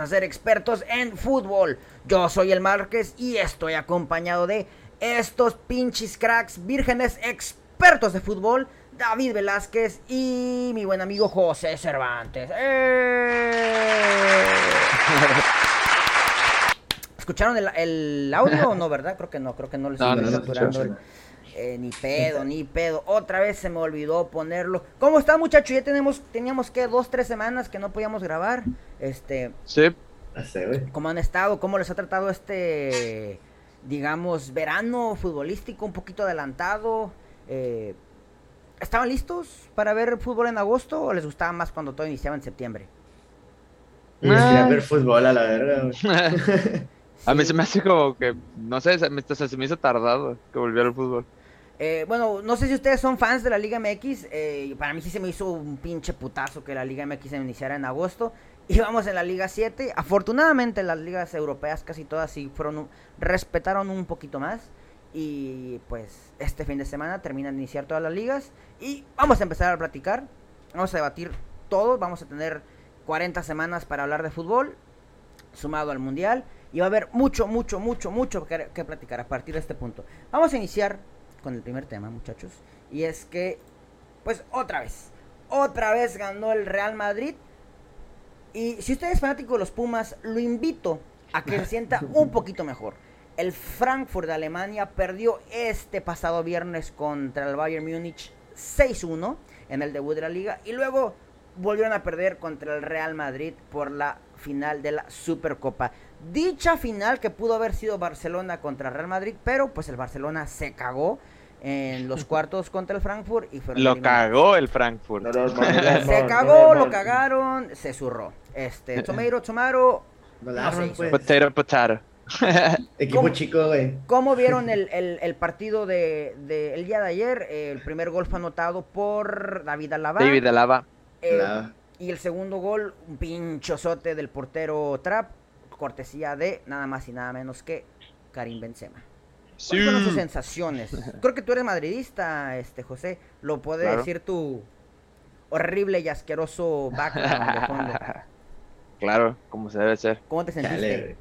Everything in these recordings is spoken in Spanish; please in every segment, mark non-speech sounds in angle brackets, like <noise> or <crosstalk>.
a ser expertos en fútbol. Yo soy el Márquez y estoy acompañado de estos pinches cracks vírgenes expertos de fútbol. David Velázquez y mi buen amigo José Cervantes. ¡Eh! <laughs> ¿Escucharon el, audio o no, verdad? Creo que no, creo que no les estoy capturando. Eh, ni pedo, ni pedo. Otra vez se me olvidó ponerlo. ¿Cómo está, muchacho? Ya tenemos, teníamos que dos, tres semanas que no podíamos grabar. Este. Sí. ¿Cómo han estado? ¿Cómo les ha tratado este, digamos, verano futbolístico un poquito adelantado? Eh, ¿Estaban listos para ver fútbol en agosto o les gustaba más cuando todo iniciaba en septiembre? quería ver fútbol a la verga. <laughs> A mí se me hace como que, no sé, se me, se me hizo tardado que volviera el fútbol. Eh, bueno, no sé si ustedes son fans de la Liga MX. Eh, para mí sí se me hizo un pinche putazo que la Liga MX se iniciara en agosto. <laughs> Íbamos en la Liga 7. Afortunadamente las ligas europeas casi todas sí fueron respetaron un poquito más. Y pues este fin de semana terminan de iniciar todas las ligas. Y vamos a empezar a platicar. Vamos a debatir todo. Vamos a tener 40 semanas para hablar de fútbol. Sumado al Mundial. Y va a haber mucho, mucho, mucho, mucho que, que platicar a partir de este punto. Vamos a iniciar con el primer tema, muchachos. Y es que, pues otra vez, otra vez ganó el Real Madrid. Y si usted es fanático de los Pumas, lo invito a que se sienta <laughs> un poquito mejor. El Frankfurt de Alemania perdió este pasado viernes contra el Bayern Múnich 6-1 en el debut de la liga. Y luego volvieron a perder contra el Real Madrid por la final de la Supercopa. Dicha final que pudo haber sido Barcelona contra Real Madrid, pero pues el Barcelona se cagó en los <laughs> cuartos contra el Frankfurt y Lo cagó el Frankfurt. se cagó, lo cagaron, se zurró. Este, Tomato, Tomaro, Potato, potato. <laughs> Equipo chico, güey. ¿Cómo vieron <laughs> el, el, partido de, de, el día de ayer? El primer gol fue anotado por David Alaba. David Alaba. Eh, y el segundo gol, un pinchozote del portero Trap cortesía de nada más y nada menos que Karim Benzema. ¿Cuáles son sus sensaciones? <laughs> Creo que tú eres madridista, este José. Lo puede decir tu horrible y asqueroso background de fondo. <laughs> Claro, como se debe ser. ¿Cómo te sentiste?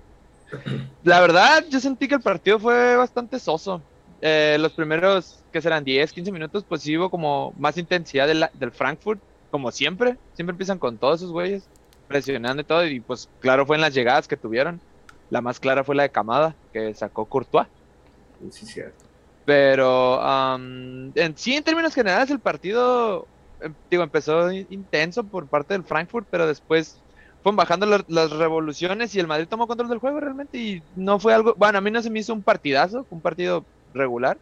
La verdad, yo sentí que el partido fue bastante soso. Eh, los primeros, que serán 10, 15 minutos, pues sí hubo como más intensidad del Frankfurt, como siempre. Siempre empiezan con todos esos güeyes presionando y todo, y pues claro fue en las llegadas que tuvieron. La más clara fue la de Camada, que sacó Courtois. Sí, cierto. Pero en, sí, en términos generales, el partido em, digo, empezó intenso por parte del Frankfurt, pero después fueron bajando las revoluciones y el Madrid tomó control del juego realmente y no fue algo, bueno, a mí no se me hizo un partidazo, un partido regular,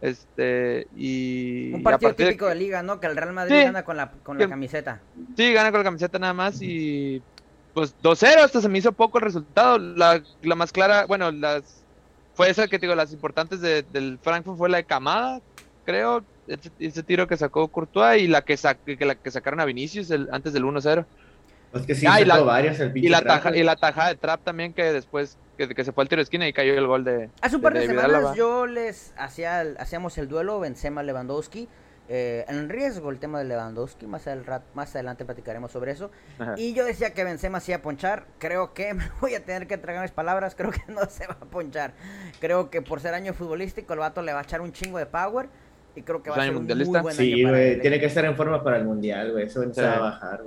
este, y. Un partido típico de... liga, ¿no? Que el Real Madrid gana con la, con la camiseta. Sí, gana con la camiseta nada más y. Pues 2-0, hasta se me hizo poco el resultado. La, la más clara, bueno, las. Fue esa que digo, las importantes de, del Frankfurt fue la de Camada, creo. Ese, tiro que sacó Courtois y la que, que, la que sacaron a Vinicius el, antes del 1-0. Pues que sí, ah, y, la, varios el y, la taja, y la tajada de Trap también que después que, se fue al tiro de esquina y cayó el gol de. Hace un par de, semanas yo les hacía hacíamos el duelo Benzema Lewandowski. Eh, en riesgo el tema de Lewandowski, más, más adelante platicaremos sobre eso. Y yo decía que Benzema se iba a ponchar, creo que <laughs> me voy a tener que tragar mis palabras, creo que no <laughs> se va a ponchar. Creo que por ser año futbolístico el vato le va a echar un chingo de power y creo que va a ser un muy buen sí, güey, tiene que estar en forma para el mundial, güey, eso se va a bajar,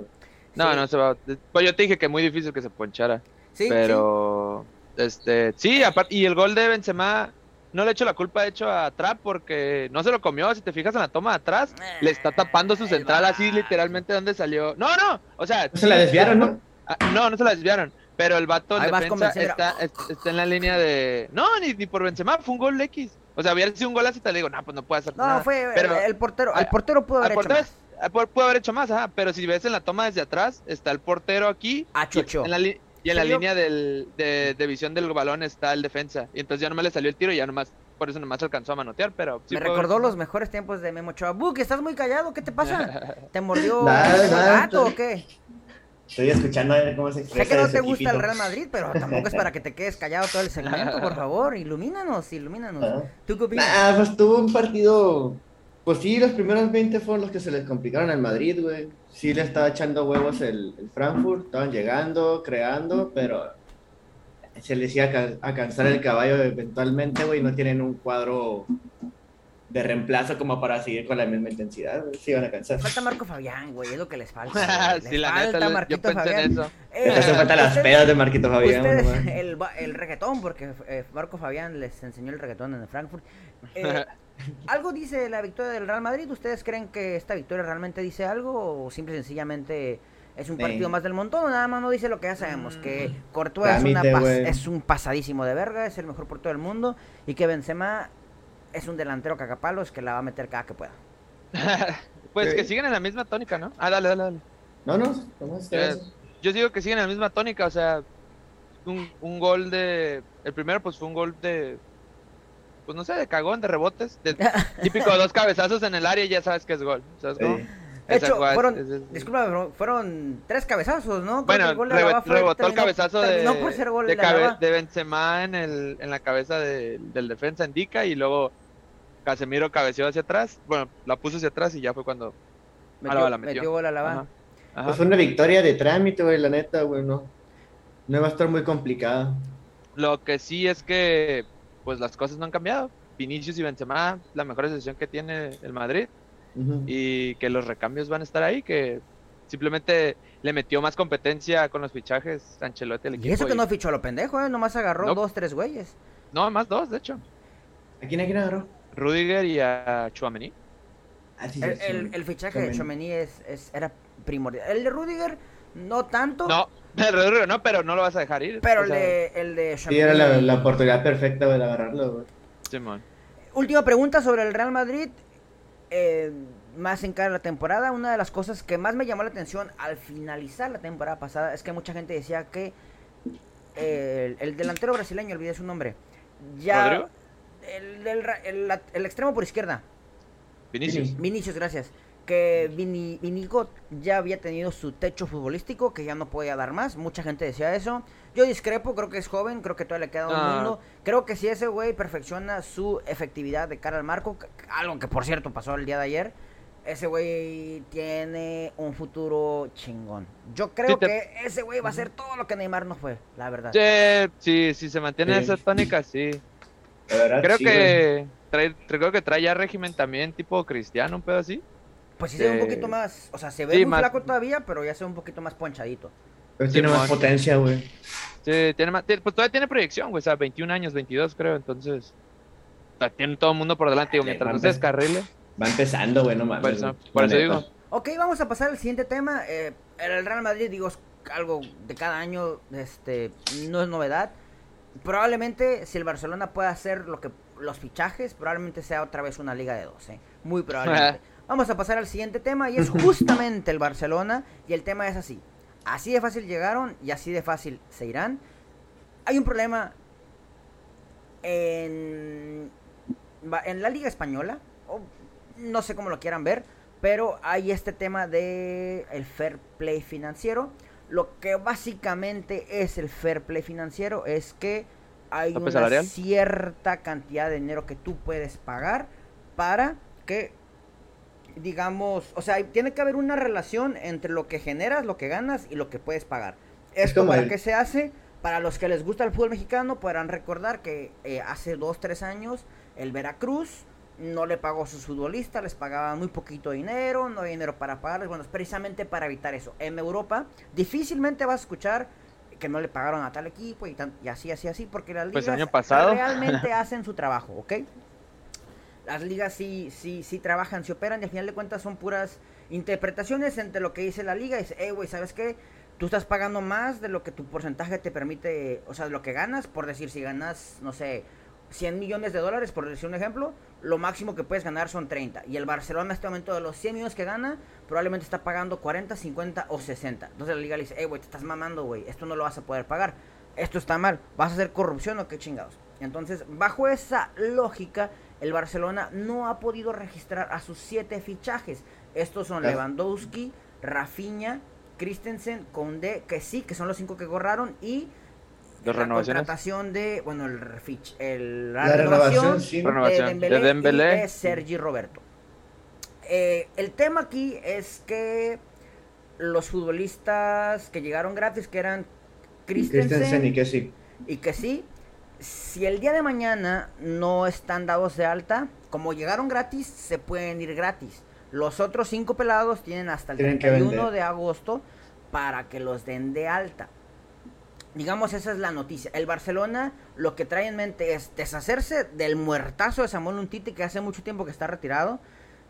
No, no se va. Pues yo te dije que muy difícil que se ponchara. Sí, pero este, sí, aparte, y el gol de Benzema no le echo la culpa, de hecho, a Trap porque no se lo comió. Si te fijas en la toma de atrás, le está eh, tapando su central así literalmente donde salió. No, no, o sea. se la desviaron, ¿no? Ah, no, no se la desviaron. Pero el vato de defensa está, está, en la línea de. No, ni, ni por Benzema, fue un gol X. O sea, hubiera sido un gol así, te digo, no, pues no puede hacer nada. No, fue pero, el portero. El portero pudo haber hecho más. Pudo haber hecho más, ajá. Pero si ves en la toma desde atrás, está el portero aquí. Ah, en la, y en la línea del, de, visión del balón está el defensa. Y entonces ya nomás le salió el tiro y ya nomás, por eso nomás alcanzó a manotear, pero... Me recordó los mejores tiempos de Memo Ochoa. que estás muy callado, ¿qué te pasa? <laughs> ¿Te mordió un gato o qué? Estoy escuchando cómo se expresa Sé que no te gusta el Real Madrid, pero tampoco es para que te quedes callado todo el segmento, por <laughs> favor. Ilumínanos, ilumínanos. ¿Tú qué opinas? Ah, pues tuvo un partido Pues sí, los primeros 20 fueron los que se les complicaron al Madrid, güey. Sí le estaba echando huevos el, el Frankfurt, estaban llegando, creando, pero se les iba a, cansar el caballo eventualmente, güey, no tienen un cuadro de reemplazo como para seguir con la misma intensidad, güey. Sí van a cansar. Falta Marco Fabián, güey, es lo que les <laughs> falta. sí, la falta neta, Marquito yo Fabián. En eso. Eh, hace falta las pedas de Marquito Fabián. Ustedes, el, el reggaetón, porque eh, Marco Fabián les enseñó el reggaetón en Frankfurt. Eh, <laughs> ¿Algo dice la victoria del Real Madrid? ¿Ustedes creen que esta victoria realmente dice algo o simple y sencillamente es un partido más del montón? Nada más no dice lo que ya sabemos, que mm. Courtois es, una es, un pasadísimo de verga, es el mejor portero del mundo y que Benzema es un delantero cagapalos que la va a meter cada que pueda. <laughs> pues que siguen en la misma tónica, ¿no? Ah, dale, dale, dale. No, no, eh, Yo digo que siguen en la misma tónica, o sea, un, un gol de... El primero pues fue un gol de pues no sé, de cagón, de rebotes, de <laughs> típico dos cabezazos en el área y ya sabes que es gol. ¿sabes De hecho, fueron, disculpa, fueron tres cabezazos, ¿no? Bueno, el rebotó el cabezazo de, no por ser gol de, de Benzema en, el, en la cabeza del defensa indica y luego Casemiro cabeceó hacia atrás, bueno, la puso hacia atrás y ya fue cuando metió, la metió. gol a la Pues fue una victoria de trámite, güey, la neta, güey, no, no va a estar muy complicada. Lo que sí es que pues las cosas no han cambiado. Vinicius y Benzema, la mejor decisión que tiene el Madrid. Y que los recambios van a estar ahí, que simplemente le metió más competencia con los fichajes Ancelotti al equipo. Y eso que no fichó a lo pendejo, ¿eh? Nomás agarró dos, tres güeyes. No, más dos, de hecho. ¿A quién, a quién agarró? Rudiger y a Chouameni. Ah, el, fichaje de Chouameni es, es, era primordial. El de Rudiger, no tanto. No, <laughs> El no, pero no lo vas a dejar ir. Pero el, de, el de Sí, era la, oportunidad perfecta de agarrarlo, Última pregunta sobre el Real Madrid. Eh, más en cara la temporada, una de las cosas que más me llamó la atención al finalizar la temporada pasada es que mucha gente decía que eh, el, delantero brasileño, olvidé su nombre, ya el, el, extremo por izquierda. Vinicius. Vinicius, gracias que Vini, Vinigot ya había tenido su techo futbolístico, que ya no podía dar más. Mucha gente decía eso. Yo discrepo, creo que es joven, creo que todavía le queda un ah. mundo. Creo que si ese güey perfecciona su efectividad de cara al marco, algo que por cierto pasó el día de ayer, ese güey tiene un futuro chingón. Yo creo que ese güey va a ser todo lo que Neymar no fue, la verdad. Sí, sí, se mantiene esa tónica, sí. creo que trae, creo que trae ya régimen también tipo cristiano, un pedo así. Pues sí se ve un poquito más, o sea, se ve muy flaco todavía, pero ya se ve un poquito más ponchadito. Pero tiene más potencia, güey. Sí, tiene más, pues todavía tiene proyección, güey, o sea, 21 años, 22 creo, entonces... O sea, tiene todo el mundo por delante, digo, mientras no se descarrile. Va empezando, güey, no mames. Por eso, digo. Ok, vamos a pasar al siguiente tema. Eh, el Real Madrid, digo, es algo de cada año, este, no es novedad. Probablemente, si el Barcelona puede hacer lo que los fichajes, probablemente sea otra vez una liga de 12. Muy probablemente. <laughs> Vamos a pasar al siguiente tema y es justamente el Barcelona. Y el tema es así. Así de fácil llegaron y así de fácil se irán. Hay un problema en, en la Liga Española. no sé cómo lo quieran ver. Pero hay este tema de el fair play financiero. Lo que básicamente es el fair play financiero es que hay una cierta cantidad de dinero que tú puedes pagar para que digamos, o sea, tiene que haber una relación entre lo que generas, lo que ganas y lo que puedes pagar. ¿Esto para qué se hace? Para los que les gusta el fútbol mexicano podrán recordar que eh, hace dos, tres años el Veracruz no le pagó a sus futbolistas, les pagaba muy poquito dinero, no hay dinero para pagarles, bueno, es precisamente para evitar eso. En Europa difícilmente vas a escuchar que no le pagaron a tal equipo y, y así, así, así, porque las pues ligas pasado. realmente <laughs> hacen su trabajo, ¿ok? Las ligas sí, sí, sí trabajan, se operan y al final de cuentas son puras interpretaciones entre lo que dice la liga. Y dice, hey, güey, ¿sabes qué? Tú estás pagando más de lo que tu porcentaje te permite, o sea, de lo que ganas, por decir, si ganas, no sé, 100 millones de dólares, por decir un ejemplo, lo máximo que puedes ganar son 30. Y el Barcelona en este momento de los 100 millones que gana, probablemente está pagando 40, 50 o 60. Entonces la liga le dice, hey, güey, te estás mamando, güey, esto no lo vas a poder pagar. Esto está mal, ¿vas a hacer corrupción o qué chingados? Entonces, bajo esa lógica, el Barcelona no ha podido registrar a sus siete fichajes. Estos son Lewandowski, Rafinha, Christensen, Conde, que sí, que son los cinco que gorraron y la contratación de, bueno, el, el la, renovación, de, Dembélé, y de Sergi Roberto. eh, el tema aquí es que los futbolistas que llegaron gratis, que eran Christensen, Christensen y que sí. y que sí, si el día de mañana no están dados de alta, como llegaron gratis, se pueden ir gratis. Los otros cinco pelados tienen hasta el Tienen que 31 vender. de agosto para que los den de alta. Digamos, esa es la noticia. El Barcelona lo que trae en mente es deshacerse del muertazo de Samuel Untiti, que hace mucho tiempo que está retirado.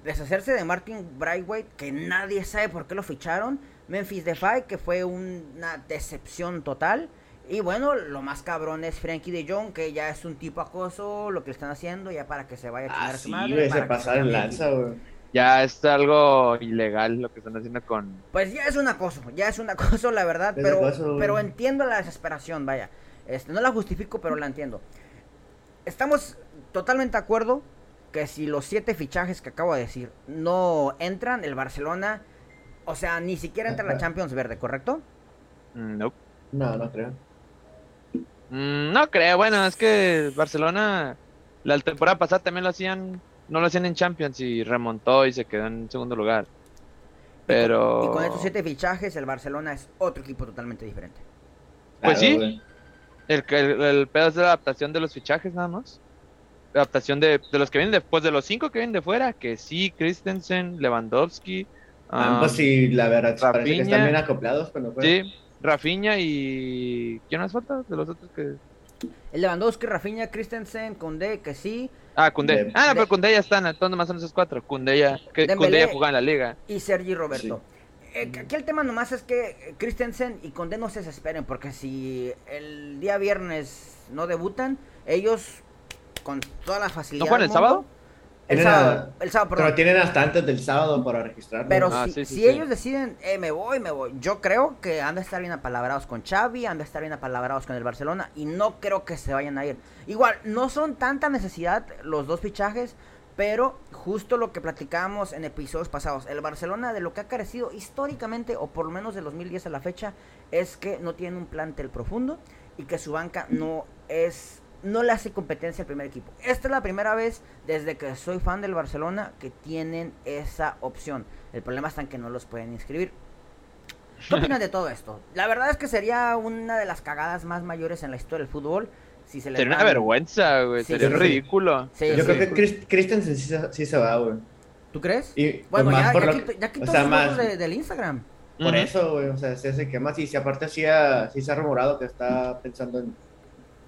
Deshacerse de Martin Braithwaite, que nadie sabe por qué lo ficharon. Memphis Depay, que fue una decepción total. Y bueno, lo más cabrón es Frankie de Jong, que ya es un tipo acoso, lo que le están haciendo, ya para que se vaya a chingar Ah, a su sí, madre. güey, para se que pasaron cambie de lanza, equipo. güey. Ya es algo ilegal lo que están haciendo con... Pues ya es un acoso, ya es un acoso, la verdad, Es pero, acoso, pero entiendo la desesperación, vaya. Este, no la justifico, pero la entiendo. Estamos totalmente de acuerdo que si los siete fichajes que acabo de decir no entran, el Barcelona, o sea, ni siquiera entra en la <laughs> Champions Verde, ¿correcto? Mm, nope. No, no creo. Mm, no creo, bueno, es que Barcelona la temporada pasada también lo hacían, no lo hacían en Champions y remontó y se quedó en segundo lugar. Pero... Y con estos siete fichajes, el Barcelona es otro equipo totalmente diferente. Pues Claro, sí. El, que- el, el pedo es la adaptación de los fichajes nada más. La adaptación de, de los que vienen después, de los cinco que vienen de fuera, que sí, Christensen, Lewandowski, Ambos sí, la verdad, parece que están bien acoplados cuando juegan. sí, Rafinha y... ¿Quién más falta de los otros que...? El Lewandowski, Rafinha, Christensen, Condé, que sí, Ah, Cundé. De- Ah, no, pero Cundé ya están, entonces nomás son esos cuatro. Cundé ya, que ya jugaba en la liga. y Sergi Roberto. Eh, aquí el tema nomás es que Christensen y Condé no se desesperen, porque si el día viernes no debutan, ellos con toda la facilidad. ¿No juegan el sábado? El Tienen sábado, a- el sábado, Pero tienen hasta antes del sábado para registrarlo. Pero Ah, si, sí, sí, si sí. ellos deciden, eh, me voy, me voy, yo creo que han de estar bien apalabrados con Xavi, han de estar bien apalabrados con el Barcelona y no creo que se vayan a ir. Igual, no son tanta necesidad los dos fichajes, pero justo lo que platicábamos en episodios pasados, el Barcelona de lo que ha carecido históricamente, o por lo menos de 2010 a la fecha, es que no tiene un plantel profundo y que su banca no es no le hace competencia al primer equipo. Esta es la primera vez desde que soy fan del Barcelona que tienen esa opción. El problema está en que no los pueden inscribir. ¿Qué opinan de todo esto? La verdad es que sería una de las cagadas más mayores en la historia del fútbol si se les Sería una vergüenza, güey. Sí, Sería sí. ridículo. Sí, Yo sí. creo que Chris- Christensen sí, se- sí se va, güey. ¿Tú crees? Y Bueno, ya, ya lo quitó, que- ya quitó o sea, más de- del Instagram. por eso, güey. O sea, se hace que más. Y si aparte sí, ha- sí se ha rumorado que está pensando en,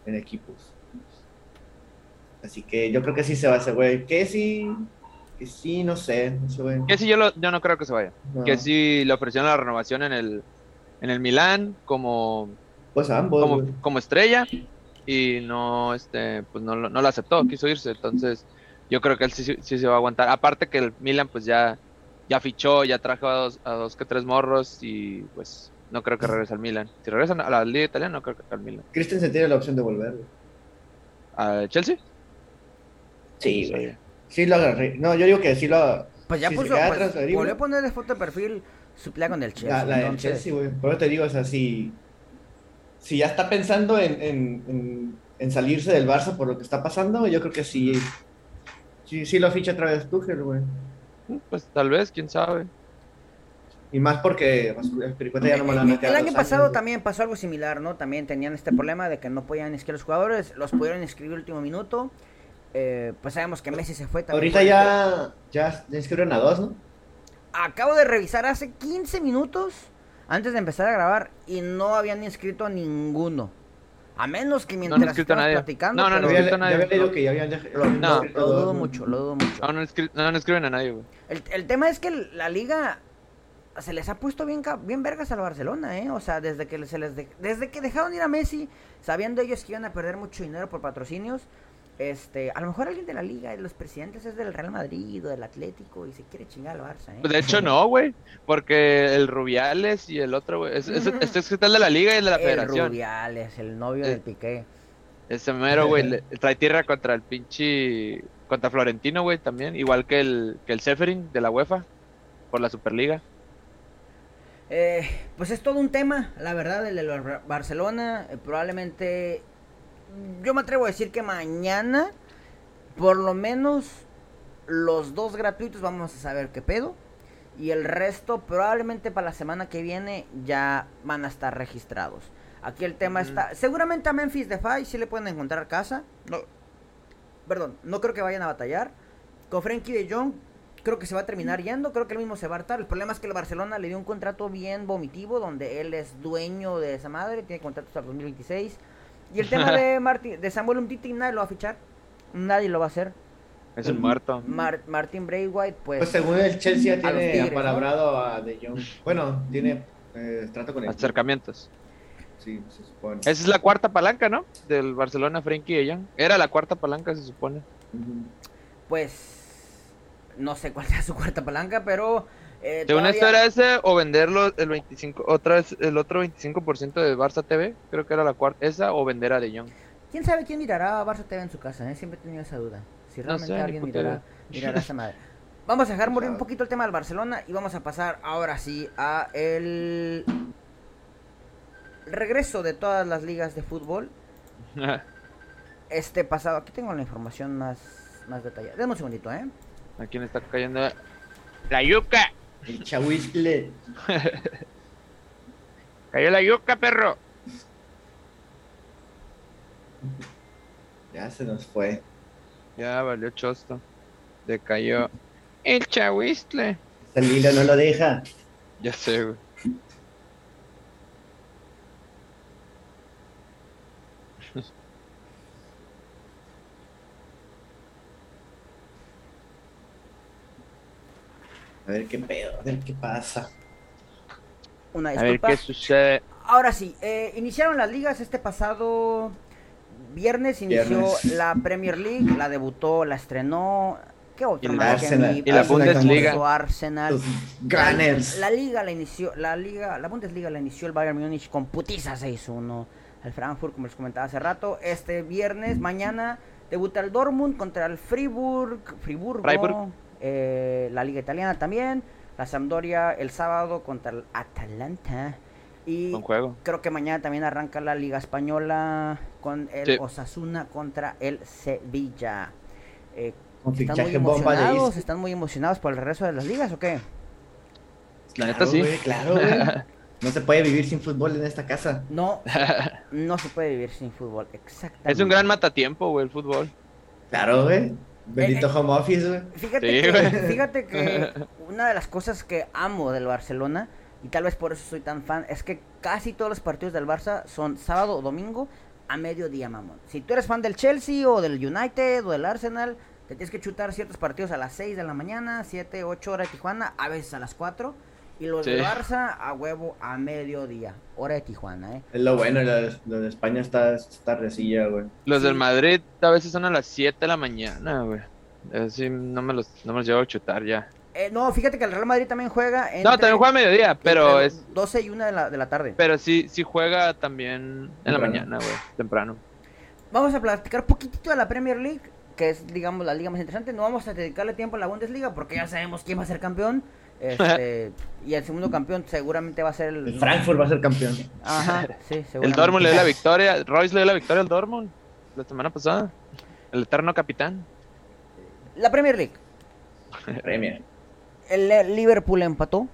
en equipos. Así que yo creo que sí se va ese güey. Que sí. Que sí, no sé. Güey. Que sí, yo, lo- yo no creo que se vaya. No. Que sí le ofrecieron la renovación en el, en el Milán como, Pues ambos. como, güey. como estrella y no, este, pues no, no lo aceptó, quiso irse. Entonces, yo creo que él sí, sí- sí se va a aguantar. Aparte que el Milan, pues ya, ya fichó, ya trajo a dos, a dos que tres morros y pues no creo que regrese al Milan. Si regresan a la Liga Italiana, no creo que al Milan. Christensen tiene la opción de volver, güey. ¿A Chelsea? Sí, güey. Sí lo agarré. No, yo digo que sí lo. Pues ya si puso, pues, volvió a poner foto de perfil su playa con el Chelsea. La, la del entonces- Chelsea, güey. Por eso te digo, o sea, si, si ya está pensando en, en, en, en salirse del Barça por lo que está pasando, yo creo que sí. Sí, sí lo ficha otra vez Tuchel, güey. Pues tal vez, quién sabe. Y más porque pues, Piricueta ya no me El, año pasado años, también pasó algo similar, ¿no? También tenían este problema de que no podían inscribir los jugadores, los pudieron inscribir último minuto. Eh, pues sabemos que Messi se fue también. Ahorita ya, ya, ya inscribieron a dos, ¿no? Acabo de revisar hace 15 minutos antes de empezar a grabar y no habían inscrito a ninguno. A menos que mientras nadie. platicando. No, no, pero no Yo inscrito había, leído no. que ya habían, lo, no, lo dudo ¿no? mucho, lo dudo mucho. No, no, inscri- no, no escriben a nadie, güey. El, el tema es que la liga se les ha puesto bien, bien vergas al Barcelona, ¿eh? O sea, desde que se les de- desde que dejaron ir a Messi, sabiendo ellos que iban a perder mucho dinero por patrocinios, este, a lo mejor alguien de la liga, de los presidentes es del Real Madrid o del Atlético y se quiere chingar al Barça, ¿eh? De hecho, no, güey. Porque el Rubiales y el otro, güey. Es, es, este es el de la liga y el de la <laughs> el federación. Rubiales, el novio Eh. del Piqué. Ese mero, güey. <laughs> Trae tierra contra el pinche. Contra Florentino, güey, también. Igual que el, que el Seferin de la UEFA. Por la Superliga. Eh, pues es todo un tema, la verdad, el de Barcelona. eh, probablemente, yo me atrevo a decir que mañana, por lo menos, los dos gratuitos vamos a saber qué pedo. Y el resto probablemente para la semana que viene ya van a estar registrados. Aquí el tema está... Seguramente a Memphis Defy sí le pueden encontrar casa. No, perdón, no creo que vayan a batallar. Con Frankie de Jong creo que se va a terminar yendo. Creo que él mismo se va a hartar. El problema es que el Barcelona le dio un contrato bien vomitivo donde él es dueño de esa madre. Tiene contrato hasta el 2026. Y el tema <laughs> de, Martin, de Samuel Umtiti nadie lo va a fichar. Nadie lo va a hacer. Es el muerto. Mar- Martin Braithwaite, pues... Pues según el Chelsea tiene Tigres, ¿no? apalabrado a De Jong. Bueno, tiene eh, trato con él. Acercamientos. Sí, se supone. Esa es la cuarta palanca, ¿no? Del Barcelona, Frenkie de Jong. Era la cuarta palanca, se supone. Pues no sé cuál sea su cuarta palanca, pero eh, Según todavía- esto era ese o venderlo el 25, otra vez el otro 25% de Barça TV, creo que era la cuarta, esa o vender a De Jong. quién sabe quién mirará a Barça TV en su casa, ¿eh? siempre he tenido esa duda. Si No realmente sé, alguien mirará, <laughs> mirará esa madre. Vamos a dejar morir un poquito el tema del Barcelona y vamos a pasar ahora sí a el regreso de todas las ligas de fútbol. <laughs> Este pasado, aquí tengo la información más, más detallada. Deme un segundito, ¿eh? ¿A quién está cayendo? La yuca. El Chahuizcle. <laughs> Cayó la yuca, perro. Ya se nos fue. Ya valió chosto. Decayó. El chahuistle. El hilo no lo deja. Ya sé, güey. <laughs> A ver qué pedo, a ver qué pasa. Una A ver disculpa. qué sucede. Ahora sí, eh, iniciaron las ligas este pasado viernes, inició Viernes. la Premier League, la debutó, la estrenó. ¿Qué otra Y más la que Arsenal- mí? y la Bundesliga. Arsenal. Los Gunners. La, la liga la inició, la liga, la Bundesliga la inició el Bayern Múnich con putiza 6-1 al Frankfurt, como les comentaba hace rato. Este viernes, mañana, debuta el Dortmund contra el Friburg, Friburgo, Freiburg. Eh, la liga italiana también. La Sampdoria el sábado contra el Atalanta. Y juego. creo que mañana también arranca la liga española con el Sí. Osasuna contra el Sevilla. Eh, ¿Están muy emocionados? ¿Están muy emocionados por el regreso de las ligas o qué? La neta Claro, sí. güey, claro, güey. <laughs> No se puede vivir sin fútbol en esta casa. No, <laughs> no se puede vivir sin fútbol, exactamente. Es un gran matatiempo, güey, el fútbol. Claro, güey. Bendito Eh, eh. home office, güey. Fíjate, Sí, que, güey. fíjate que <laughs> una de las cosas que amo del Barcelona, y tal vez por eso soy tan fan, es que casi todos los partidos del Barça son sábado o domingo a mediodía, mamón. Si tú eres fan del Chelsea o del United o del Arsenal, te tienes que chutar ciertos partidos a las 6 de la mañana, 7, 8 horas de Tijuana, a veces a las 4. Y los del Sí. Barça a huevo a mediodía, hora de Tijuana, ¿eh? Es lo bueno, lo de, lo de España está, está resilla, güey. Los Sí. del Madrid a veces son a las 7 de la mañana, güey. Así no me los, no me los llevo a chutar ya. Eh, no, fíjate que el Real Madrid también juega. No, entre- también juega a mediodía, pero es 12 y 1 de la, de la tarde. pero sí sí juega también en la Temprano. mañana, güey, temprano. Vamos a platicar un poquitito de la Premier League, que es, digamos, la liga más interesante. No vamos a dedicarle tiempo a la Bundesliga porque ya sabemos quién va a ser campeón. Este, <laughs> y el segundo campeón seguramente va a ser el. El Frankfurt va a ser campeón. Ajá, <laughs> sí, El. Dortmund le dio la <laughs> victoria, Royce le dio la victoria al Dortmund la semana pasada. El eterno capitán. La Premier League. Premier. El Liverpool empató.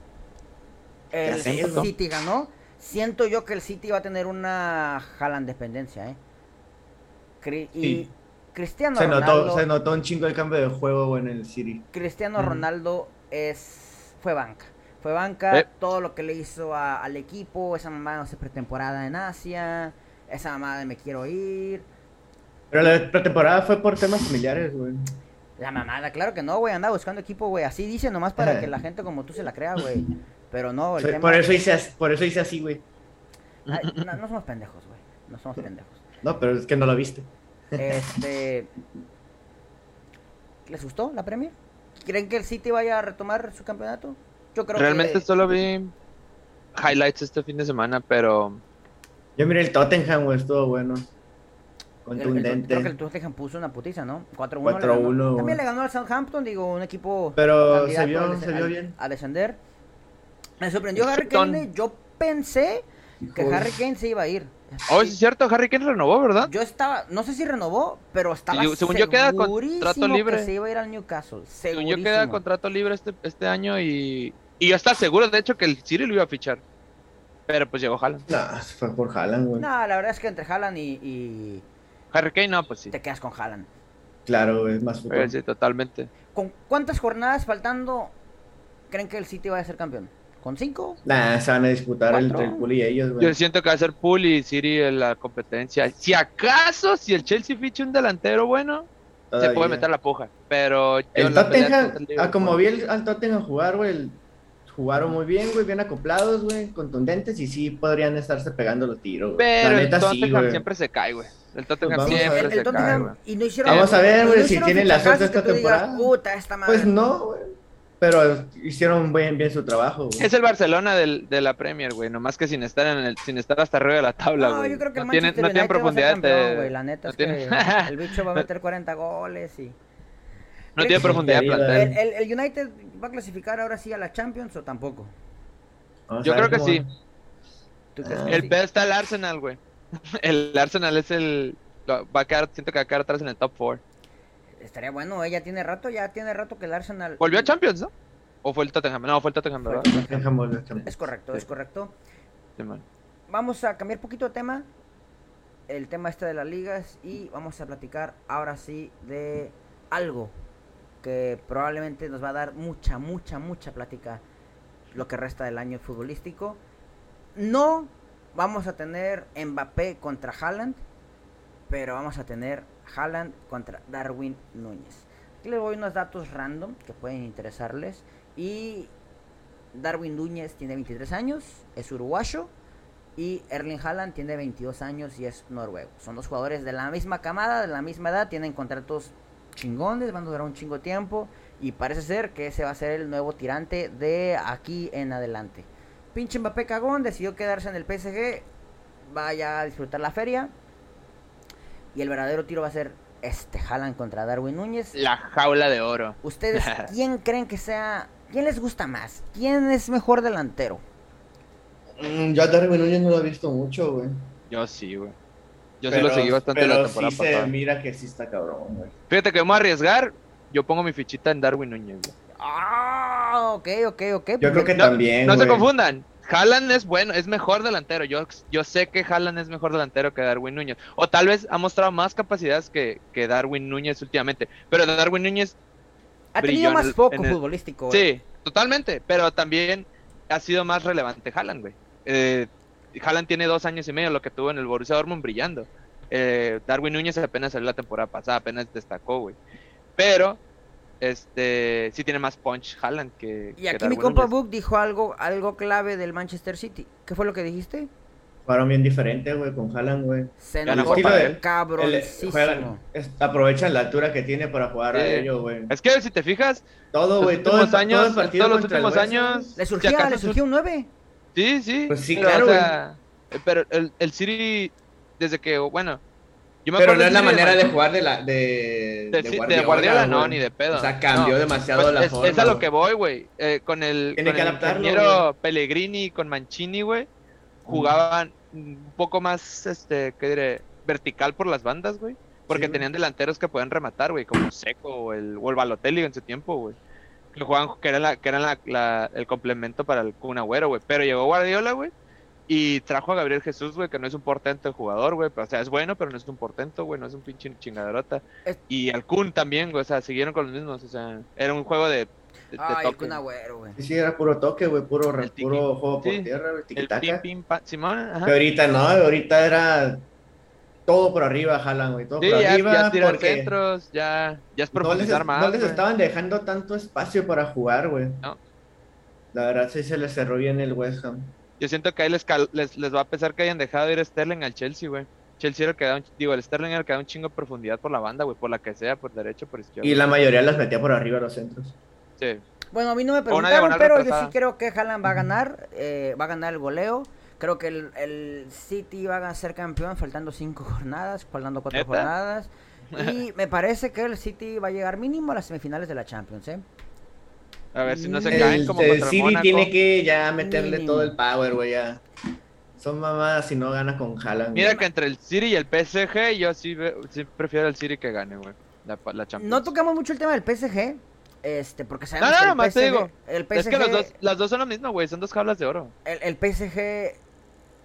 El. City ganó. Siento yo que el City va a tener una Haaland dependencia, ¿eh? Cri- y Sí. Cristiano Se Ronaldo. notó, se notó un chingo el cambio de juego, en el City. Cristiano. Ronaldo es fue banca. Fue banca, Eh. todo lo que le hizo a- al equipo, esa mamá no sé pretemporada en Asia, esa mamá de me quiero ir. Pero la pretemporada fue por temas familiares, güey. La mamada, claro que no, güey, anda buscando equipo, güey. Así dice nomás para que la gente como tú se la crea, güey. Pero no, el tema... Por eso hice, por eso hice así, güey. No, no somos pendejos, güey. No somos pendejos. No, pero es que no lo viste. Este... ¿Les gustó la Premier? ¿Creen que el City vaya a retomar su campeonato? Yo creo Realmente que... solo vi highlights este fin de semana, pero Yo miré el Tottenham, güey, estuvo bueno. El- el- Contundente. creo que el Tottenham puso una putiza, ¿no? 4-1. 4-1, le ganó. güey. También le ganó al Southampton, digo, un equipo. Pero se vio, al- se vio bien. A descender. Me sorprendió Harry Kane. Yo pensé que. Harry Kane se iba a ir. Oh, sí es cierto, Harry Kane renovó, ¿verdad? Yo estaba, no sé si renovó, pero estaba Yo- según yo queda contrato libre. que se iba a ir al Newcastle. Según yo queda contrato libre este, este año y, y yo estaba seguro, de hecho, que el City lo iba a fichar. Pero pues llegó Haaland. Nah, se fue por Haaland, güey. No, la verdad es que entre Haaland y, y Harry Kane, no, pues sí. te quedas con Haaland. Claro, es más fútbol. Eh, sí, totalmente. ¿Con cuántas jornadas faltando creen que el City va a ser campeón? ¿Con cinco? Nah, se van a disputar Cuatro. entre el Pool y ellos, güey. Yo siento que va a ser Pool y City en la competencia. Si acaso, si el Chelsea ficha un delantero bueno, se puede meter la puja. Pero yo El Tottenham, el ah, como vi el, al Tottenham jugar, güey, el- jugaron muy bien, güey, bien acoplados, güey, contundentes y sí podrían estarse pegando los tiros, güey. Pero La el neta sí, Tottenham siempre se cae, güey. El Tottenham Pues vamos a siempre el, ver. se el cae, Tottenham güey. y no hicieron Vamos a ver, güey, no si tienen la suerte esta digas, temporada. Puta, esta madre. Pues no, güey. Pero hicieron bien, bien su trabajo, güey. Es el Barcelona del, de la Premier, güey. Nomás que sin estar en el, sin estar hasta arriba de la tabla, No, güey. yo creo que el no tienen, Manchester no tienen profundidad campeón, de- güey. La neta no es que tienen- <laughs> el bicho va a meter 40 goles y... no tiene profundidad plantel. ¿El, el, el United va a clasificar ahora sí a la Champions o tampoco? Vamos Yo a ver creo que sí. ¿Tú crees que El sí? pedo está el Arsenal, güey. <laughs> El Arsenal es el. Va a quedar, siento que va a quedar atrás en el top 4. Estaría bueno, eh, ya tiene rato, ya tiene rato que el Arsenal... ¿Volvió a Champions, no? ¿O fue el Tottenham? No, fue el Tottenham. Es correcto, es correcto. Sí. Vamos a cambiar poquito de tema. El tema este de las ligas y vamos a platicar ahora sí de algo que probablemente nos va a dar mucha, mucha, mucha plática lo que resta del año futbolístico. No vamos a tener Mbappé contra Haaland, pero vamos a tener Haaland contra Darwin Núñez. Aquí les voy unos datos random que pueden interesarles. Y Darwin Núñez tiene 23 años, es uruguayo. Y Erling Haaland tiene 22 años y es noruego. Son dos jugadores de la misma camada, de la misma edad, tienen contratos chingones, van a durar un chingo tiempo. Y parece ser que ese va a ser el nuevo tirante de aquí en adelante. Pinche Mbappé cagón decidió quedarse en el PSG. Vaya a disfrutar la feria. Y el verdadero tiro va a ser este Haaland contra Darwin Núñez. La jaula de oro. ¿Ustedes <laughs> quién creen que sea? ¿Quién les gusta más? ¿Quién es mejor delantero? Mm, Yo a Darwin Núñez no lo he visto mucho, güey. Yo sí, güey. Yo sí lo seguí bastante pero la temporada sí se pasada. mira que sí está cabrón, güey. Fíjate que vamos a arriesgar. Yo pongo mi fichita en Darwin Núñez, güey. Ah, ok, ok, ok. Yo creo que No, también, No se confundan. Haaland es bueno, es mejor delantero. Yo, yo sé que Haaland es mejor delantero que Darwin Núñez. O tal vez ha mostrado más capacidades que, que Darwin Núñez últimamente. Pero Darwin Núñez, ha tenido en más foco el- futbolístico. eh. sí, totalmente. Pero también ha sido más relevante Haaland, güey. Eh, Haaland tiene dos años y medio lo que tuvo en el Borussia Dortmund brillando. Eh, Darwin Núñez apenas salió la temporada pasada, apenas destacó, güey. Pero, este, sí tiene más punch Haaland que. Y que aquí mi compa. Book dijo algo, algo clave del Manchester City. ¿Qué fue lo que dijiste? Jugaron bien diferente, güey, con Haaland, güey. Se es- aprovechan la altura que tiene para jugar a ellos, güey. Es que si te fijas, Todo, los güey, todo el, últimos años, todo el partido todos los últimos años, Le si surgía, acaso le es surgía un 9. Sí, sí. Pues sí, pero, claro, o sea, eh, pero el, el City, desde que, bueno, yo me Pero no es la manera de jugar de la de, de, Guardiola, no, ni de pedo. O sea, cambió No. demasiado Pues la es, forma. es a lo que voy, güey. Eh, con el, Tiene con que el ingeniero Pellegrini y con Mancini, güey, jugaban un poco más, este, ¿qué diré? Vertical por las bandas, güey. Porque Sí, tenían delanteros que podían rematar, güey, como Seco o el, o el Balotelli en su tiempo, güey. Que jugaban, que eran, la, que eran la, la- el complemento para el Kun Agüero, güey. Pero llegó Guardiola, güey, y trajo a Gabriel Jesús, güey, que no es un portento jugador, güey. O sea, es bueno, pero no es un portento, güey, no es un pinche chingaderota. Es- Y al Kun también, güey, o sea, siguieron con los mismos, o sea, era un juego de, de, de Ay, el toque. Kun Agüero, güey. Sí, sí, era puro toque, güey, puro, El tiki. puro juego por Sí. tierra, güey, El pim, pim, pa, Simón, ajá. Que ahorita no, ahorita era todo por arriba, Haaland, güey, todo Sí, por ya, arriba. ya tirar porque centros, ya, ya es no les, profundizar no más. les güey. estaban dejando tanto espacio para jugar, güey. No. La verdad sí se les cerró bien el West Ham. Yo siento que ahí les, les, les va a pesar que hayan dejado ir a Sterling al Chelsea, güey. Chelsea era el que da un, digo, el Sterling era el que da un chingo de profundidad por la banda, güey, por la que sea, por derecho, por izquierda. Y la mayoría las metía por arriba los centros. Sí. Bueno, a mí no me preguntaron, pero yo sí creo que Haaland va a ganar. eh, va a ganar el goleo. Creo que el, el City va a ser campeón faltando cinco jornadas, faltando cuatro ¿Neta? jornadas. Y <laughs> me parece que el City va a llegar mínimo a las semifinales de la Champions, ¿eh? A ver si no se caen El, como el contra el City tiene que ya meterle Mínimo. todo el power, güey, ya. son mamadas si no ganas con Haaland. Mira güey. que entre el City y el PSG, yo sí, sí prefiero el City que gane, güey. La, pa- la Champions. No tocamos mucho el tema del PSG, este, porque No, sabemos no, que no, el más PSG, te digo. el PSG, Es que los dos, las dos son lo mismo, güey. Son dos jaulas de oro. el, el PSG,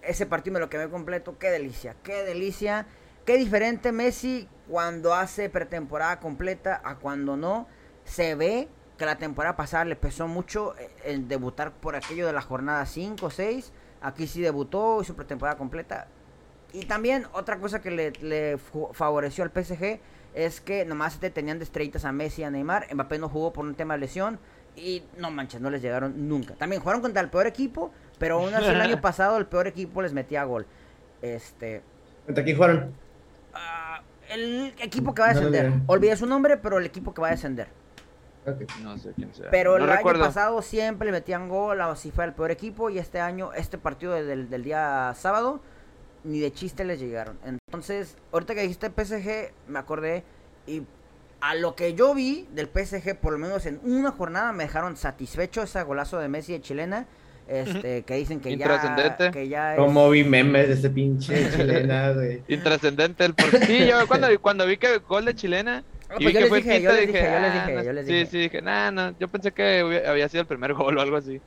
ese partido me lo quemé completo, qué delicia, qué delicia, qué diferente Messi cuando hace pretemporada completa a cuando no, se ve que la temporada pasada le pesó mucho eh, el debutar por aquello de la jornada 5 o 6, aquí sí debutó, hizo pretemporada completa, y también otra cosa que le, favoreció al PSG es que nomás te tenían de estrellitas a Messi y a Neymar. Mbappé no jugó por un tema de lesión. Y no manches, no les llegaron nunca. También jugaron contra el peor equipo, pero aún así el año <laughs> pasado el peor equipo les metía gol. Este. ¿Contra quién jugaron? ah, el equipo que va a No descender. miré. Olvidé su nombre, pero el equipo que va a descender. Ok. No sé quién sea. Pero no el año pasado siempre le metían gol, así fue el peor equipo. Y este año, este partido del, del día sábado, ni de chiste les llegaron. Entonces, ahorita que dijiste PSG, me acordé. Y a lo que yo vi del PSG, por lo menos en una jornada, me dejaron satisfecho ese golazo de Messi de chilena. Este, que dicen que ya, que ya es... Como vi memes de ese pinche chilena, <laughs> güey. Intrascendente el por Sí, yo cuando, cuando vi que gol de chilena. Ah, y pues yo que les dije, yo les dije, yo les "Ah, dije, no". yo les Sí, dije. sí, dije, nah, no. Yo pensé que había sido el primer gol o algo así.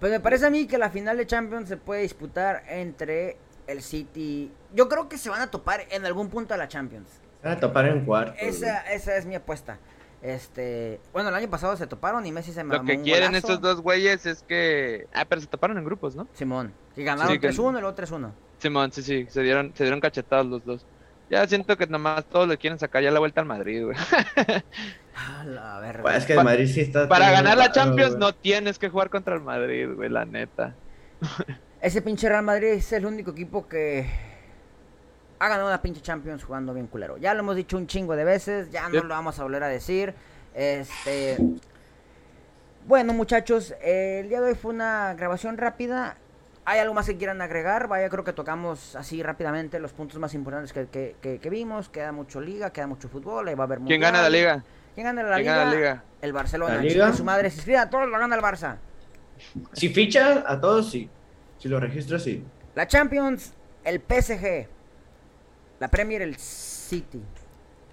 Pues me parece a mí que la final de Champions se puede disputar entre el City. Yo creo que se van a topar en algún punto de la Champions. Se van a topar en cuarto. Esa, esa es mi apuesta. Este, bueno, el año pasado se toparon y Messi se Lo mamó que un quieren golazo. estos dos güeyes es que. Ah, pero se taparon en grupos, ¿no? Simón, que ganaron Sí, que- 3-1 y luego 3-1. Simón, sí, sí. Se dieron, se dieron cachetados los dos. Ya siento que nomás todos le quieren sacar ya la vuelta al Madrid, güey. <laughs> A la verga. Pues es que el Madrid sí está. Para ganar la Champions güey. no tienes que jugar contra el Madrid, güey, la neta. <laughs> Ese pinche Real Madrid es el único equipo que ha ganado una pinche Champions jugando bien culero. Ya lo hemos dicho un chingo de veces, ya no lo vamos a volver a decir. Este. Bueno, muchachos, eh, el día de hoy fue una grabación rápida. ¿Hay algo más que quieran agregar? Vaya, creo que tocamos así rápidamente los puntos más importantes que, que- que- que vimos. Queda mucho liga, queda mucho fútbol, ahí va a haber ¿Quién gana la liga? ¿Quién gana la ¿Quién liga? gana la liga? El Barcelona. ¿La liga? su madre, se inscriba, todos lo gana el Barça. Si ficha a todos, sí. Si lo registra, sí. La Champions, el PSG. La Premier, el City.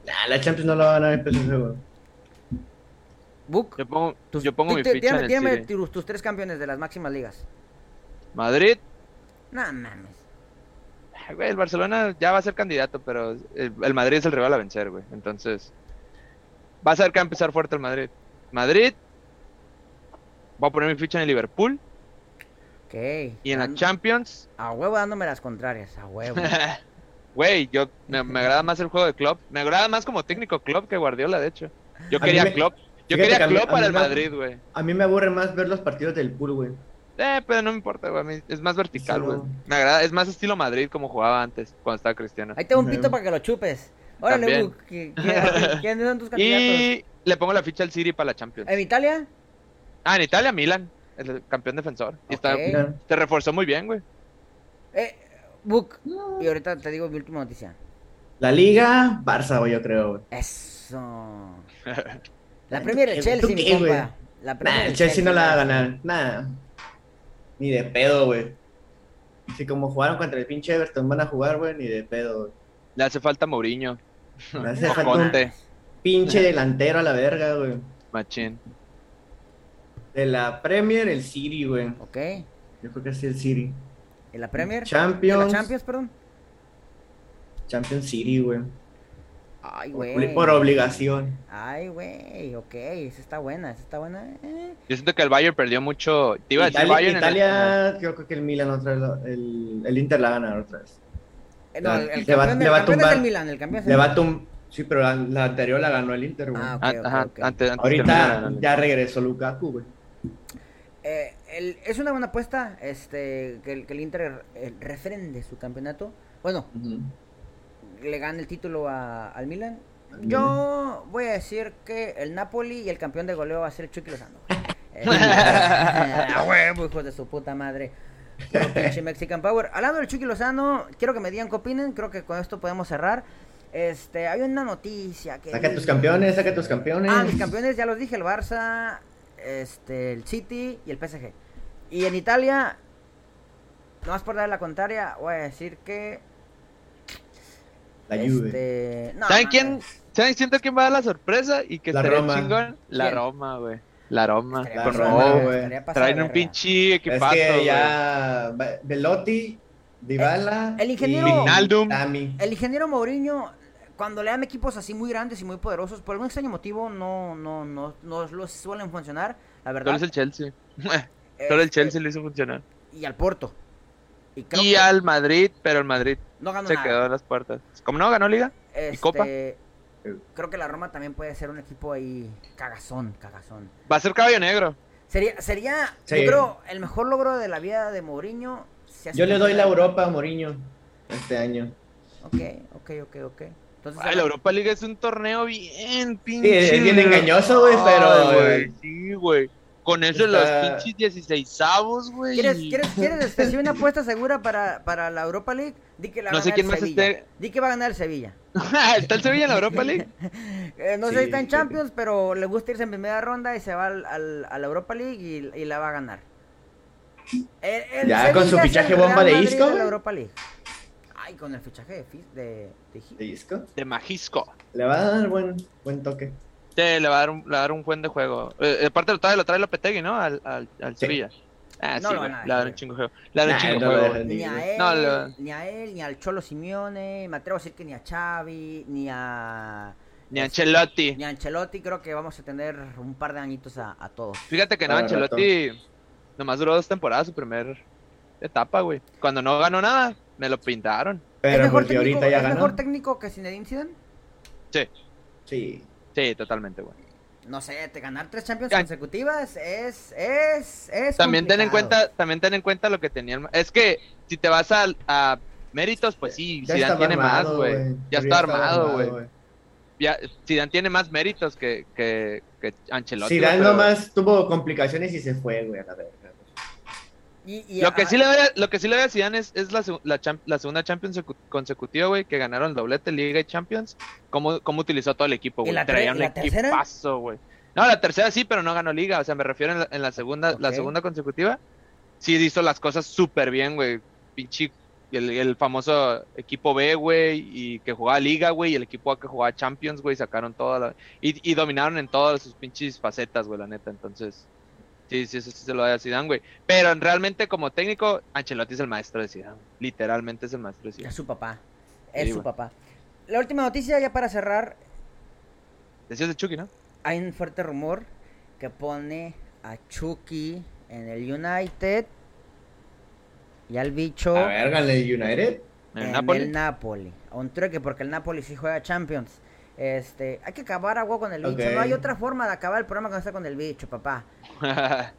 Nah, la Champions no la va a ganar el PSG, güey. Book. Yo pongo, tus- yo pongo mi ficha en el City. tus tres campeones de las máximas ligas. Madrid. No mames. Güey, el Barcelona ya va a ser candidato, pero el, el Madrid es el rival a vencer, güey. Entonces, va a ser que va a empezar fuerte el Madrid. Madrid. Voy a poner mi ficha en el Liverpool. Ok. Y en la Champions. A huevo dándome las contrarias, a huevo. <laughs> Güey, yo me, me agrada más el juego de Klopp. Me agrada más como técnico Klopp que Guardiola, de hecho. Yo A quería me- Klopp. Yo fíjate que quería mí- Klopp para el me- Madrid, güey. A mí me aburre más ver los partidos del pool, güey. Eh, pero no me importa, güey. Es más vertical, güey. Me agrada, es más estilo Madrid como jugaba antes, cuando estaba Cristiano. Ahí tengo un pito para que lo chupes. Órale, También. Book. ¿qui- qui- ¿Quiénes son tus <laughs> candidatos? Y le pongo la ficha al City para la Champions. ¿En Italia? Ah, en Italia, Milan, el campeón defensor. Y está, se reforzó muy bien, güey. Eh, Book. Y ahorita te digo mi última noticia. La Liga, Barça, güey, yo creo, güey. Eso. <laughs> La Premier, el ¿Tú Chelsea, mi compa. La Premier, Nah, el el Chelsea no la va a ganar. Nah. Ni de pedo, güey. Si como jugaron contra el pinche Everton van a jugar, güey, ni de pedo, güey. Le hace falta Mourinho. Le hace O falta un Conte, pinche delantero a la verga, güey. machín. De la Premier, el City, güey. Ok. Yo creo que sí el City. ¿En la Premier? Champions. ¿En la Champions, perdón? Champions City, güey. Ay, Por, güey. por obligación. Ay, güey, ok, esa está buena, esa está buena. eh. Yo siento que el Bayern perdió mucho. Te iba a decir Italia, Bayern en el- Italia, yo creo que el Milan otra vez, el, el Inter la gana otra vez. Eh, No, Le el, el va- campeón, le el va a campeón es tumbar. el Milan, el campeón es el Le va a tum- Sí, pero la, la anterior la ganó el Inter, güey. Ah, ok, Ah, ajá, ok. antes, antes Milan Ahorita ya regresó Lukaku, güey. Eh, el- es una buena apuesta este, que, el, que el Inter eh, refrende su campeonato. Bueno, le gane el título a- al Milan. Yo voy a decir que el Napoli y el campeón de goleo va a ser el Chucky Lozano. güey. <laughs> Eh, a huevo, hijos de su puta madre. <laughs> Pinche Mexican Power. Hablando del Chucky Lozano, quiero que me digan qué opinen. Creo que con esto podemos cerrar. Este, hay una noticia que. Saca tus campeones, saca tus campeones. Ah, mis campeones, ya los dije, el Barça, este, el City y el PSG. Y en Italia, nomás por dar la contraria, voy a decir que. La Juve. Este, no, ¿Saben quién? ¿Saben? Siento quién va a dar la sorpresa y que La estaría Roma. chingón. La ¿Quién? Roma, güey. La Roma. La Con Roma, güey. Traen un pinche Es equipazo, que güey. ya Velotti, Dybala El ingeniero- y. El ingeniero Mourinho, cuando le dan equipos así muy grandes y muy poderosos, por algún extraño motivo no, no, no, no los suelen funcionar, la verdad. Solo es el Chelsea. <laughs> Solo el Este, Chelsea lo hizo funcionar. Y al Porto. Y creo Y que al Madrid, pero el Madrid no ganó se nada. quedó en las puertas. ¿Cómo no ganó Liga? Este, Copa? Creo que la Roma también puede ser un equipo ahí cagazón, cagazón. Va a ser caballo negro. Sería, sería Sí. yo creo, el mejor logro de la vida de Mourinho. si Yo le doy la. Europa a Mourinho este año. Ok, ok, ok, ok. Entonces, Ay, la Europa League es un torneo bien Sí, pinche. es bien engañoso, güey, Ay, pero güey, Sí, güey. Con eso Está- los pinches 16 avos, güey. ¿Quieres, ¿quieres, ¿Quieres este, una apuesta segura para, para la Europa League? Di que la va No a sé ganar quién el más Sevilla. esté- Di que va a ganar el Sevilla. <laughs> ¿Está el Sevilla en la Europa League? <laughs> Eh, no sé si está en sí. Champions, pero le gusta irse en primera ronda y se va al, al- a la Europa League y, y la va a ganar. El- el Ya, con su fichaje bomba de Isco, la. Europa League. Ay, con el fichaje de, de, de ¿De Isco? De Majisco. Le va a dar buen, buen toque. Sí, le va a dar un, le va a dar un buen de juego. Eh, aparte lo trae, lo trae Lopetegui, ¿no? Al, al, al Sí. Sevilla. Ah, No sí, lo güey. van a Le va a dar un chingo de juego. Le va a dar un Nah, chingo de no juego. Ni a él, No, lo- ni a él, ni al Cholo Simeone, me atrevo a decir que ni a Xavi, ni a Ni a Ancelotti. ni a Ancelotti, creo que vamos a tener un par de añitos a, a todos. Fíjate que no, Para Ancelotti nomás duró dos temporadas su primer etapa, güey. Cuando no ganó nada, me lo pintaron. ¿Es Pero mejor porque técnico, ahorita ya ¿es ganó. mejor técnico que Zinedine Zidane? Sí. Sí, totalmente, güey. No sé, te ganar tres Champions Ya. consecutivas es es es También ten en cuenta, también ten en cuenta lo que tenía el Es que si te vas a, a méritos, pues sí, Ya Zidane tiene más, armado, güey. güey. Ya está armado, güey. Ya, Zidane tiene más méritos que, que, que Ancelotti. Zidane pero- nomás tuvo complicaciones y se fue, güey, a la verga. Y- y Lo que sí le doy a, lo que sí le doy a Zidane es, es la, la, segunda Champions secu- consecutiva, güey, que ganaron el doblete Liga y Champions. Cómo, cómo utilizó todo el equipo, ¿Y güey. Traía un equipazo, güey. No, la tercera sí, pero no ganó Liga. O sea, me refiero en la, en la segunda, la segunda consecutiva. Sí hizo las cosas súper bien, güey. Pinche el, el famoso equipo B, güey, y que jugaba Liga, güey, y el equipo A que jugaba Champions, güey, sacaron toda la... Y, y dominaron en todas sus pinches facetas, güey, la neta, entonces... Sí, sí, eso sí se lo da a Zidane, güey. Pero realmente como técnico, Ancelotti es el maestro de Zidane. Literalmente es el maestro de es Zidane. su papá. Es Sí, su güey. papá. La última noticia ya para cerrar, Decías de Chucky, ¿no? hay un fuerte rumor que pone a Chucky en el United y al bicho A ver, United. En en el Napoli. el Napoli. A un trueque porque el Napoli sí juega Champions. Este, hay que acabar agua con el bicho. No hay otra forma de acabar el programa que no sea con el bicho, papá. <laughs>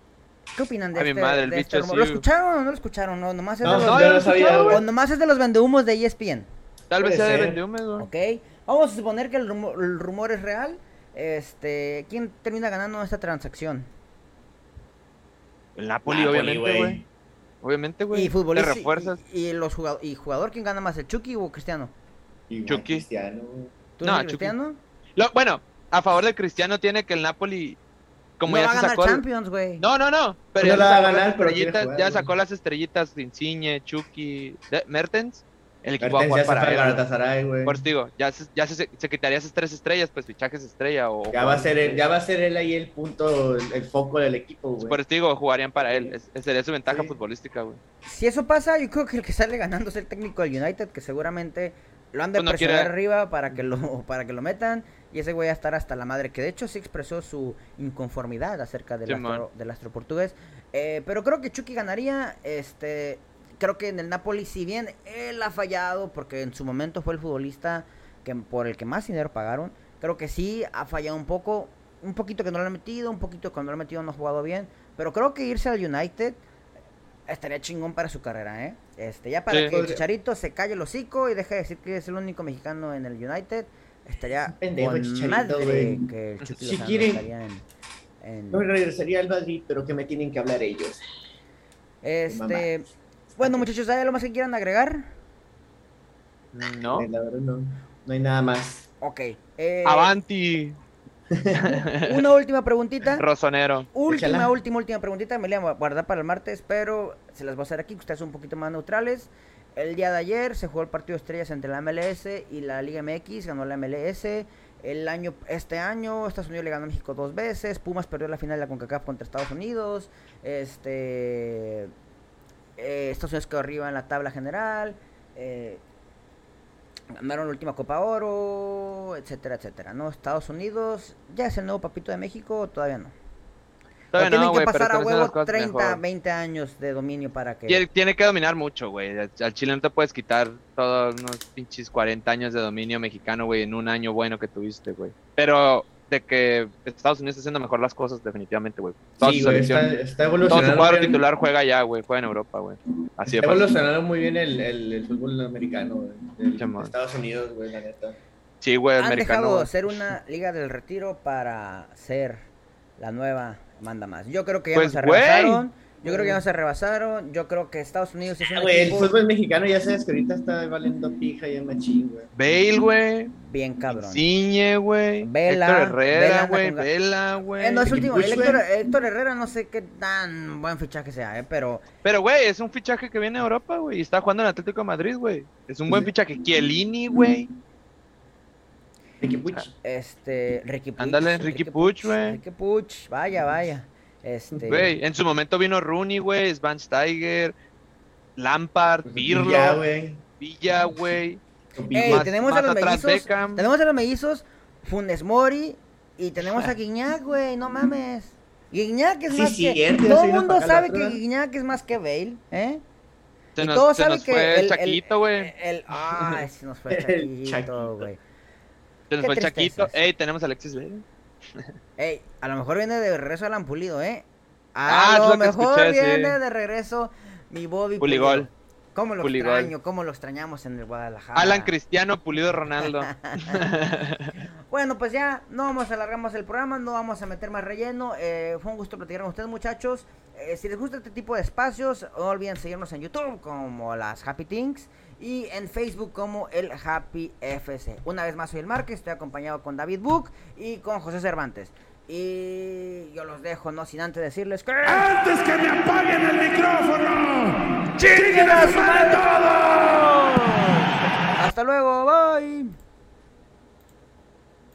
¿Qué opinan de A mi este, madre, el de este bicho rumor? sí, ¿Lo escucharon o no lo escucharon? No, nomás es No, de no, los, no sabía, o nomás es de los vendehumos de ESPN. Tal vez sea de güey. ¿Ok? Vamos a suponer que el rumor, el rumor es real. Este, ¿quién termina ganando esta transacción? El Napoli, Napoli, obviamente, güey. Obviamente, güey. y futbolista Te refuerzas. y, y los jugador, y jugador quién gana más, el Chucky o Cristiano? Igual Chucky. Cristiano. ¿Tú No, eres Chucky. Cristiano? Lo- bueno, a favor de Cristiano tiene que el Napoli... Como no ya va a se ganar sacó... el- Champions, güey. No, no, no. Pero No ya, la sacó las pero estrellitas, jugar, ya güey. sacó las estrellitas de Insigne, Chucky, de- Mertens. El equipo va a jugar ya para él. Por eso digo, ya, se, ya se, se quitaría esas tres estrellas, pues fichajes estrella o... Ya va a ser él, ya va a ser él ahí el punto, el, el foco del equipo, güey. Por eso digo, jugarían para él. Es- esa sería su ventaja Sí. futbolística, güey. Si eso pasa, yo creo que el que sale ganando es el técnico del United, que seguramente lo han de no presionar quiere- arriba para que lo <laughs> para que lo metan y ese güey va a estar hasta la madre, que de hecho sí expresó su inconformidad acerca del, Sí, astro, del astro portugués. Eh, pero creo que Chucky ganaría, este creo que en el Napoli si bien él ha fallado porque en su momento fue el futbolista que por el que más dinero pagaron, creo que sí ha fallado un poco, un poquito que no lo han metido, un poquito que cuando lo han metido no ha jugado bien, pero creo que irse al United estaría chingón para su carrera, ¿eh? Este, ya para Sí. que el Podría- Chicharito se calle el hocico y deje de decir que es el único mexicano en el United, estaría Pendejo con Chicharito, madre güey. que el Chucky Si quieren- estaría en... en- No regresaría al Madrid, pero que me tienen que hablar ellos. Este, bueno muchachos, ¿hay algo más que quieran agregar? ¿No? Eh, La verdad no, no hay nada más. Ok. eh, Avanti. <laughs> Una última preguntita. Rosonero. Última, Échala. última, última preguntita. Me la voy a guardar para el martes, pero se las voy a hacer aquí, que ustedes son un poquito más neutrales. El día de ayer se jugó el partido de estrellas entre la MLS y la Liga MX, ganó la MLS. El año, este año, Estados Unidos le ganó a México dos veces. Pumas perdió la final de la CONCACAF contra Estados Unidos. Este, eh, Estados Unidos quedó arriba en la tabla general. eh, ganaron la última Copa Oro, etcétera, etcétera. ¿No? Estados Unidos, ¿ya es el nuevo papito de México o todavía no? Todavía tienen no, que pero pasar a huevo las cosas 30, mejor. 20 años de dominio para que... Tiene, tiene que dominar mucho, güey. Al al Chile no te puedes quitar todos unos pinches 40 años de dominio mexicano, güey, en un año bueno que tuviste, güey. Pero de que Estados Unidos está haciendo mejor las cosas, definitivamente, güey. Sí, está, está todo evolucionando. su cuadro bien- titular juega allá, güey. Juega en Europa, güey. Así Está evolucionando muy bien el, el, el fútbol americano, güey. Estados Unidos, güey, la neta. Sí, güey, Han americano. dejado de güey. ser una liga del retiro para ser la nueva manda más. Yo creo que ya Pues, no se güey. rebasaron. Yo creo que ya no se rebasaron. Yo creo que Estados Unidos es un Ah, güey, el equipo fútbol mexicano ya sabes que ahorita está valiendo pija y en machín, güey. Bale, güey. bien cabrón. Ciñe, güey. Vela, Héctor Vela Herrera, güey. Vela, güey. Eh, no, es Ricky último. El Héctor, Herrera no sé qué tan buen fichaje sea, eh, pero Pero, güey, es un fichaje que viene de Europa, güey. Y está jugando en Atlético de Madrid, güey. Es un buen fichaje. Chiellini, güey. Ricky Puig. este Ricky Puig. Ándale, Ricky Puig, güey. Ricky Puig, vaya, vaya. Este Güey, en su momento vino Rooney, güey, Steiger, Lampard, Pirlo, Ya, güey. Villa, güey. Ey, más- tenemos a más los atrás mellizos. Tenemos a los mellizos Funes Mori y tenemos a <laughs> Guiñac, güey, no mames. Guiñac es Sí, más sí, que todo el mundo sabe que. Guiñac es más que Bale, ¿eh? Se y nos, todos se saben nos que fue el, el Chaquito, güey. <laughs> ay, se nos fue el El Chaquito, güey. Se nos qué fue el Chaquito. Ey, tenemos a Alexis Vega. Ey, a lo mejor viene de regreso Alan Pulido, ¿eh? Ah, A es lo mejor escuché, sí. viene de regreso mi Bobby Puligol. Pulido. ¿Cómo lo Puligol. extraño? ¿Cómo lo extrañamos en el Guadalajara? Alan Cristiano, Pulido Ronaldo. <laughs> Bueno, pues ya no vamos a alargar más el programa, no vamos a meter más relleno. Eh, fue un gusto platicar con ustedes, muchachos. Eh, si les gusta este tipo de espacios, no olviden seguirnos en YouTube como las Happy Things y en Facebook como el Happy FC. Una vez más, soy el Márquez, estoy acompañado con David Book y con José Cervantes. Y yo los dejo, no sin antes decirles que. ¡Antes que me apaguen el micrófono! ¡Chinguen a todos! Hasta luego, bye.